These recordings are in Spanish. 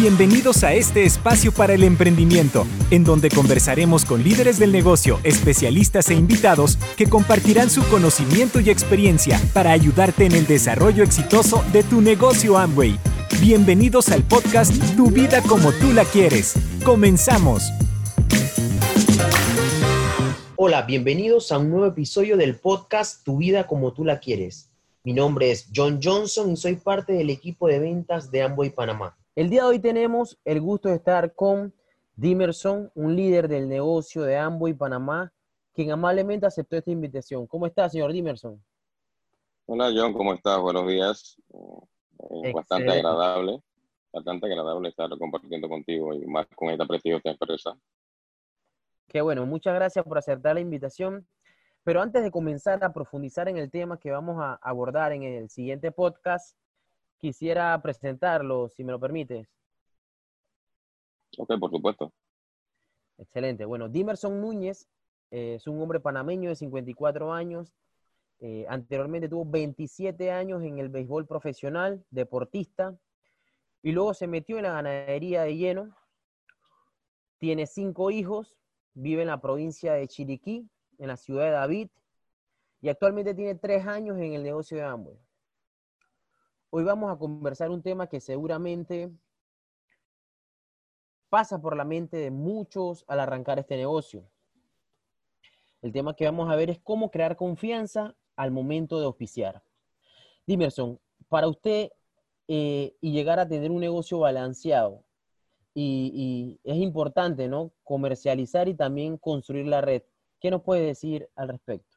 Bienvenidos a este espacio para el emprendimiento, en donde conversaremos con líderes del negocio, especialistas e invitados que compartirán su conocimiento y experiencia para ayudarte en el desarrollo exitoso de tu negocio Amway. Bienvenidos al podcast Tu vida como tú la quieres. Comenzamos. Hola, bienvenidos a un nuevo episodio del podcast Tu vida como tú la quieres. Mi nombre es John Johnson y soy parte del equipo de ventas de Amway Panamá. El día de hoy tenemos el gusto de estar con Dimerson, un líder del negocio de Amway Panamá, quien amablemente aceptó esta invitación. ¿Cómo está, señor Dimerson? Hola, John, ¿cómo estás? Buenos días. Eh, bastante agradable, bastante agradable estar compartiendo contigo y más con esta prestigiosa empresa. Qué bueno, muchas gracias por aceptar la invitación. Pero antes de comenzar a profundizar en el tema que vamos a abordar en el siguiente podcast, quisiera presentarlo, si me lo permites. Ok, por supuesto. Excelente. Bueno, Dimerson Núñez eh, es un hombre panameño de 54 años. Eh, anteriormente tuvo 27 años en el béisbol profesional, deportista, y luego se metió en la ganadería de lleno. Tiene cinco hijos, vive en la provincia de Chiriquí, en la ciudad de David, y actualmente tiene tres años en el negocio de Amway. Hoy vamos a conversar un tema que seguramente pasa por la mente de muchos al arrancar este negocio. El tema que vamos a ver es cómo crear confianza al momento de auspiciar. Dimerson, para usted eh, y llegar a tener un negocio balanceado, y, y, es importante, ¿no? Comercializar y también construir la red. ¿Qué nos puede decir al respecto?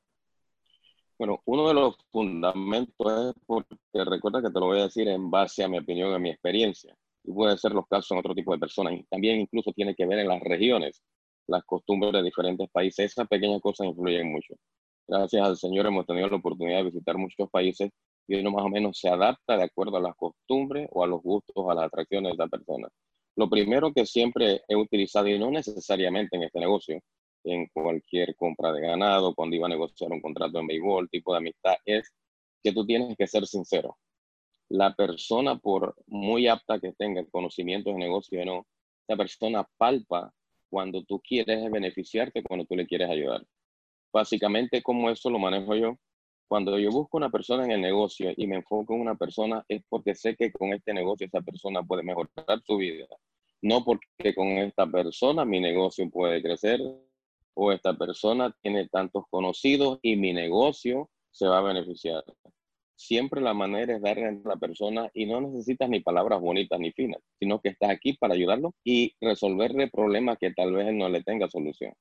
Bueno, uno de los fundamentos es porque recuerda que te lo voy a decir en base a mi opinión, a mi experiencia. Y puede ser los casos en otro tipo de personas. Y también incluso tiene que ver en las regiones, las costumbres de diferentes países. Esas pequeñas cosas influyen mucho. Gracias al Señor hemos tenido la oportunidad de visitar muchos países y uno más o menos se adapta de acuerdo a las costumbres o a los gustos, a las atracciones de esa persona. Lo primero que siempre he utilizado, y no necesariamente en este negocio, en cualquier compra de ganado, cuando iba a negociar un contrato en béisbol, tipo de amistad, es que tú tienes que ser sincero. La persona, por muy apta que tenga conocimientos de negocio o no, esa persona palpa cuando tú quieres beneficiarte, cuando tú le quieres ayudar. Básicamente, como eso lo manejo yo. Cuando yo busco una persona en el negocio y me enfoco en una persona, es porque sé que con este negocio esa persona puede mejorar su vida. No porque con esta persona mi negocio puede crecer, o esta persona tiene tantos conocidos y mi negocio se va a beneficiar. Siempre la manera es darle a la persona y no necesitas ni palabras bonitas ni finas, sino que estás aquí para ayudarlo y resolverle problemas que tal vez él no le tenga solución.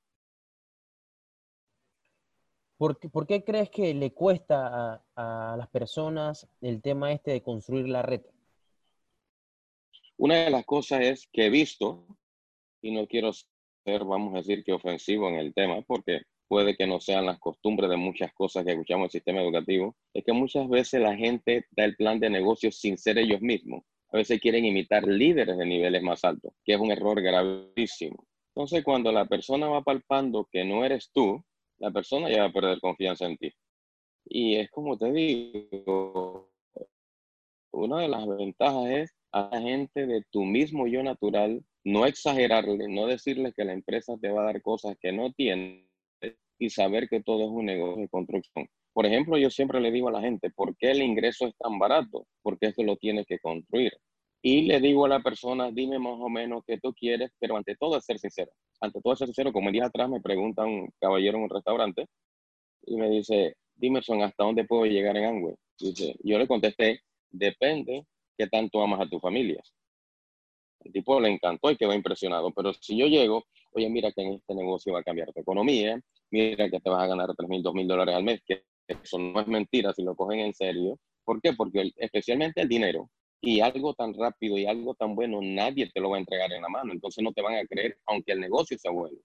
¿Por qué, ¿Por qué, crees que le cuesta a, a, las personas el tema este de construir la red? Una de las cosas es que he visto, y no quiero ser, vamos a decir, que ofensivo en el tema, porque puede que no sean las costumbres de muchas cosas que escuchamos en el sistema educativo, es que muchas veces la gente da el plan de negocio sin ser ellos mismos. A veces quieren imitar líderes de niveles más altos, que es un error gravísimo. Entonces, cuando la persona va palpando que no eres tú, la persona ya va a perder confianza en ti. Y es como te digo, una de las ventajas es a la gente de tu mismo yo natural no exagerarle, no decirle que la empresa te va a dar cosas que no tiene y saber que todo es un negocio de construcción. Por ejemplo, yo siempre le digo a la gente, ¿por qué el ingreso es tan barato? Porque esto lo tienes que construir. Y le digo a la persona, dime más o menos qué tú quieres, pero ante todo es ser sincero. Ante todo es ser sincero, como el atrás me pregunta un caballero en un restaurante y me dice, dime, son ¿hasta dónde puedo llegar en Angüe? Yo le contesté, depende qué tanto amas a tu familia. El tipo le encantó y quedó impresionado. Pero si yo llego, oye, mira que en este negocio va a cambiar tu economía, mira que te vas a ganar 3 mil, 2 mil dólares al mes, que eso no es mentira si lo cogen en serio. ¿Por qué? Porque especialmente el dinero y algo tan rápido y algo tan bueno, nadie te lo va a entregar en la mano. Entonces no te van a creer, aunque el negocio sea bueno.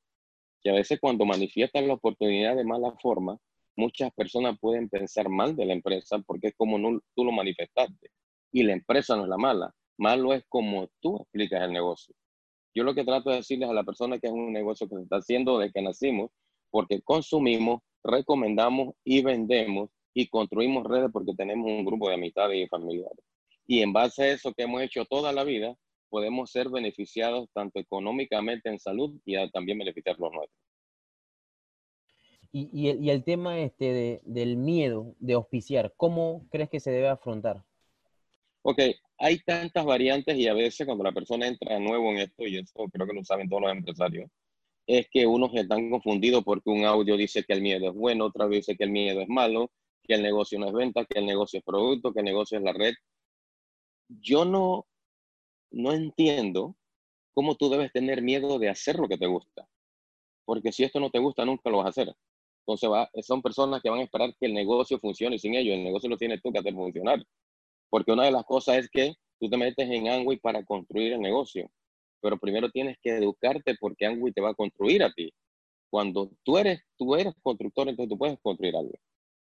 Y a veces cuando manifiestan la oportunidad de mala forma, muchas personas pueden pensar mal de la empresa porque es como no, tú lo manifestaste. Y la empresa no es la mala. Malo es como tú explicas el negocio. Yo lo que trato de decirles a la persona que es un negocio que se está haciendo desde que nacimos, porque consumimos, recomendamos y vendemos y construimos redes porque tenemos un grupo de amistades y familiares. Y en base a eso que hemos hecho toda la vida, podemos ser beneficiados tanto económicamente en salud y también beneficiar los nuestros. Y, el, tema este del miedo de auspiciar, ¿cómo crees que se debe afrontar? Ok, hay tantas variantes y a veces cuando la persona entra nuevo en esto, y eso creo que lo saben todos los empresarios, es que unos están confundidos porque un audio dice que el miedo es bueno, otra dice que el miedo es malo, que el negocio no es venta, que el negocio es producto, que el negocio es la red. Yo no, no entiendo cómo tú debes tener miedo de hacer lo que te gusta. Porque si esto no te gusta, nunca lo vas a hacer. Entonces va, son personas que van a esperar que el negocio funcione sin ello el negocio lo tienes tú que hacer funcionar. Porque una de las cosas es que tú te metes en Angway para construir el negocio, pero primero tienes que educarte porque Angway te va a construir a ti. Cuando tú eres, tú eres constructor, entonces tú puedes construir algo.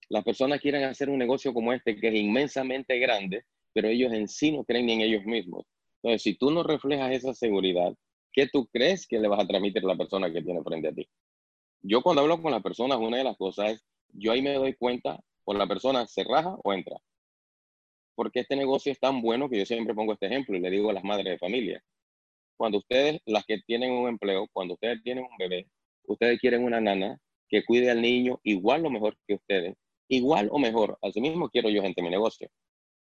Las personas quieren hacer un negocio como este que es inmensamente grande, pero ellos en sí no creen ni en ellos mismos. Entonces, si tú no reflejas esa seguridad, ¿qué tú crees que le vas a transmitir a la persona que tiene frente a ti? Yo cuando hablo con las personas, una de las cosas es, yo ahí me doy cuenta, o la persona se raja o entra. Porque este negocio es tan bueno que yo siempre pongo este ejemplo y le digo a las madres de familia. Cuando ustedes, las que tienen un empleo, cuando ustedes tienen un bebé, ustedes quieren una nana que cuide al niño igual o mejor que ustedes, igual o mejor. Así mismo quiero yo gente en mi negocio.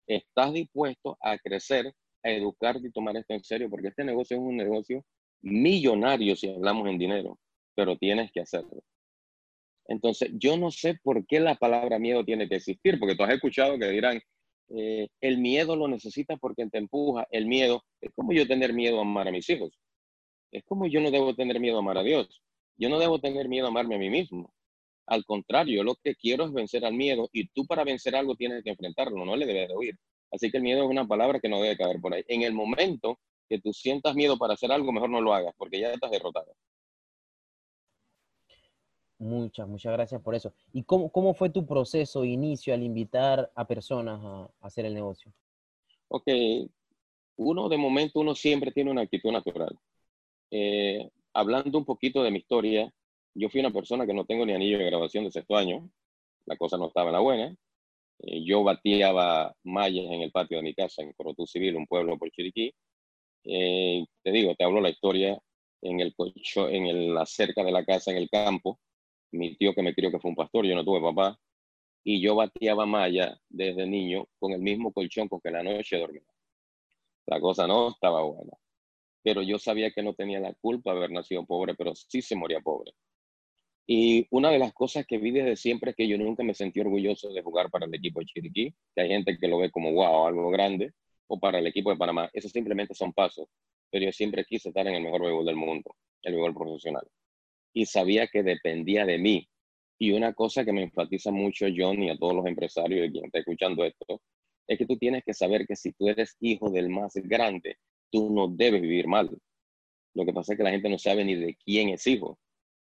¿Estás dispuesto a crecer, a educarte y tomar esto en serio? Porque este negocio es un negocio millonario si hablamos en dinero pero tienes que hacerlo. Entonces, yo no sé por qué la palabra miedo tiene que existir, porque tú has escuchado que dirán, eh, el miedo lo necesitas porque te empuja, el miedo, es como yo tener miedo a amar a mis hijos, es como yo no debo tener miedo a amar a Dios, yo no debo tener miedo a amarme a mí mismo. Al contrario, lo que quiero es vencer al miedo y tú para vencer algo tienes que enfrentarlo, no le debes de oír. Así que el miedo es una palabra que no debe caber por ahí. En el momento que tú sientas miedo para hacer algo, mejor no lo hagas porque ya estás derrotado. Muchas, muchas gracias por eso. ¿Y cómo, cómo fue tu proceso, inicio, al invitar a personas a, hacer el negocio? Ok, uno de momento, uno siempre tiene una actitud natural. Eh, hablando un poquito de mi historia, yo fui una persona que no tengo ni anillo de grabación de sexto año, la cosa no estaba en la buena. Eh, yo bateaba mallas en el patio de mi casa en Corotú Civil, un pueblo por Chiriquí. Eh, te digo, te hablo la historia en el en la cerca de la casa, en el campo, mi tío que me crió que fue un pastor, yo no tuve papá, y yo bateaba malla desde niño con el mismo colchón con que la noche dormía. La cosa no estaba buena. Pero yo sabía que no tenía la culpa de haber nacido pobre, pero sí se moría pobre. Y una de las cosas que vi desde siempre es que yo nunca me sentí orgulloso de jugar para el equipo de Chiriquí, que hay gente que lo ve como wow, algo grande, o para el equipo de Panamá. Esos simplemente son pasos. Pero yo siempre quise estar en el mejor béisbol del mundo, el béisbol profesional y sabía que dependía de mí. Y una cosa que me enfatiza mucho John y a todos los empresarios y quien está escuchando esto, es que tú tienes que saber que si tú eres hijo del más grande, tú no debes vivir mal. Lo que pasa es que la gente no sabe ni de quién es hijo.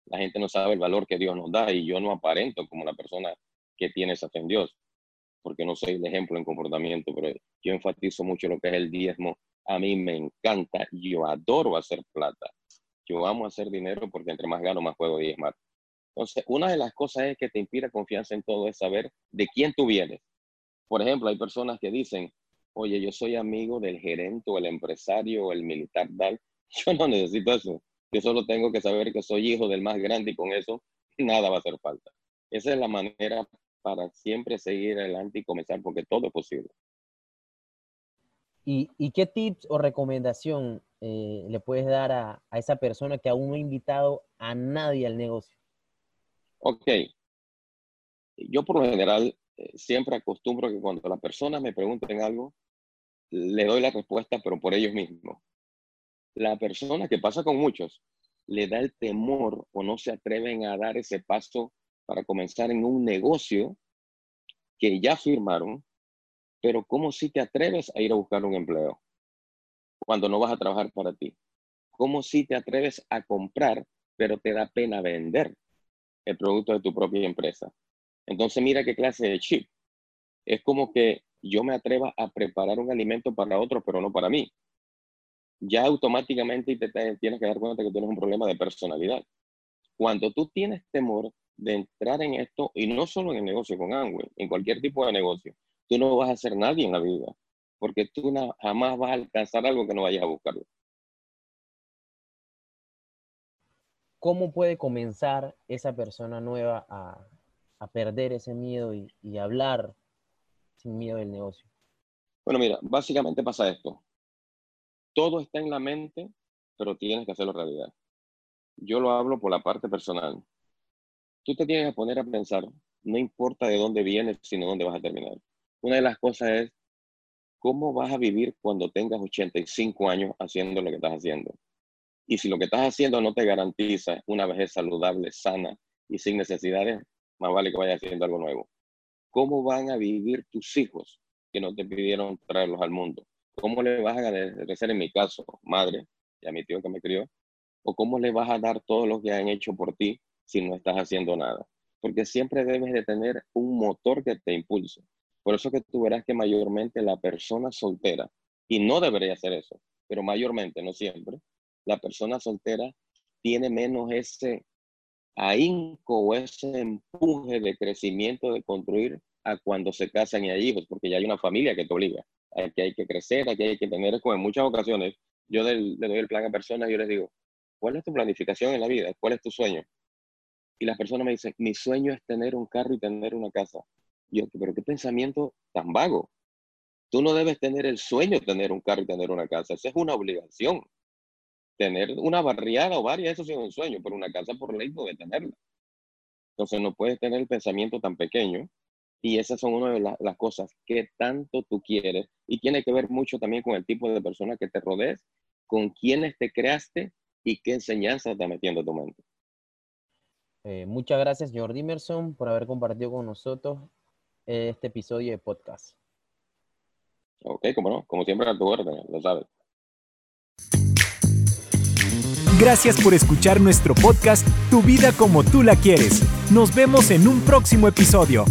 La gente no sabe el valor que Dios nos da y yo no aparento como la persona que tiene esa fe en Dios, porque no soy el ejemplo en comportamiento, pero yo enfatizo mucho lo que es el diezmo. A mí me encanta, yo adoro hacer plata yo amo hacer dinero porque entre más gano, más y más. Entonces, una de las cosas es que te inspira confianza en todo es saber de quién tú vienes. Por ejemplo, hay personas que dicen, oye, yo soy amigo del gerente o el empresario o el militar tal. Yo no necesito eso. Yo solo tengo que saber que soy hijo del más grande y con eso nada va a hacer falta. Esa es la manera para siempre seguir adelante y comenzar porque todo es posible. ¿Y, y qué tips o recomendación eh, le puedes dar a, esa persona que aún no ha invitado a nadie al negocio? Ok. Yo por lo general eh, siempre acostumbro que cuando las personas me pregunten algo, le doy la respuesta, pero por ellos mismos. La persona que pasa con muchos, le da el temor o no se atreven a dar ese paso para comenzar en un negocio que ya firmaron, pero ¿cómo si te atreves a ir a buscar un empleo? Cuando no vas a trabajar para ti? ¿Cómo si te atreves a comprar, pero te da pena vender el producto de tu propia empresa? Entonces mira qué clase de chip. Es como que yo me atreva a preparar un alimento para otro, pero no para mí. Ya automáticamente te, tienes que dar cuenta que tienes un problema de personalidad. Cuando tú tienes temor de entrar en esto, y no solo en el negocio con Angway, en cualquier tipo de negocio, tú no vas a ser nadie en la vida porque tú jamás vas a alcanzar algo que no vayas a buscarlo. ¿Cómo puede comenzar esa persona nueva a, perder ese miedo y, y hablar sin miedo del negocio? Bueno, mira, básicamente pasa esto. Todo está en la mente, pero tienes que hacerlo realidad. Yo lo hablo por la parte personal. Tú te tienes que poner a pensar, no importa de dónde vienes, sino dónde vas a terminar. Una de las cosas es, ¿cómo vas a vivir cuando tengas 85 años haciendo lo que estás haciendo? Y si lo que estás haciendo no te garantiza una vejez saludable, sana y sin necesidades, más vale que vayas haciendo algo nuevo. ¿Cómo van a vivir tus hijos que no te pidieron traerlos al mundo? ¿Cómo le vas a agradecer en mi caso, madre, y a mi tío que me crió? ¿O cómo le vas a dar todo lo que han hecho por ti si no estás haciendo nada? Porque siempre debes de tener un motor que te impulse. Por eso que tú verás que mayormente la persona soltera, y no debería hacer eso, pero mayormente, no siempre, la persona soltera tiene menos ese ahínco o ese empuje de crecimiento de construir a cuando se casan y hay hijos, porque ya hay una familia que te obliga, a que hay que crecer, a que hay que tener, como en muchas ocasiones, yo le doy el plan a personas y yo les digo, ¿cuál es tu planificación en la vida? ¿Cuál es tu sueño? Y las personas me dicen, mi sueño es tener un carro y tener una casa. Yo, pero qué pensamiento tan vago. Tú no debes tener el sueño de tener un carro y tener una casa. Esa es una obligación tener una barriada o varias, eso es un sueño, pero una casa por ley puede tenerla. Entonces no puedes tener el pensamiento tan pequeño y esas son una de las cosas que tanto tú quieres y tiene que ver mucho también con el tipo de persona que te rodees, con quienes te creaste y qué enseñanza está metiendo tu mente. Eh, muchas gracias, señor Dimerson, por haber compartido con nosotros este episodio de podcast. Ok, como no, como siempre a tu orden, lo sabes. Gracias por escuchar nuestro podcast Tu vida como tú la quieres. Nos vemos en un próximo episodio.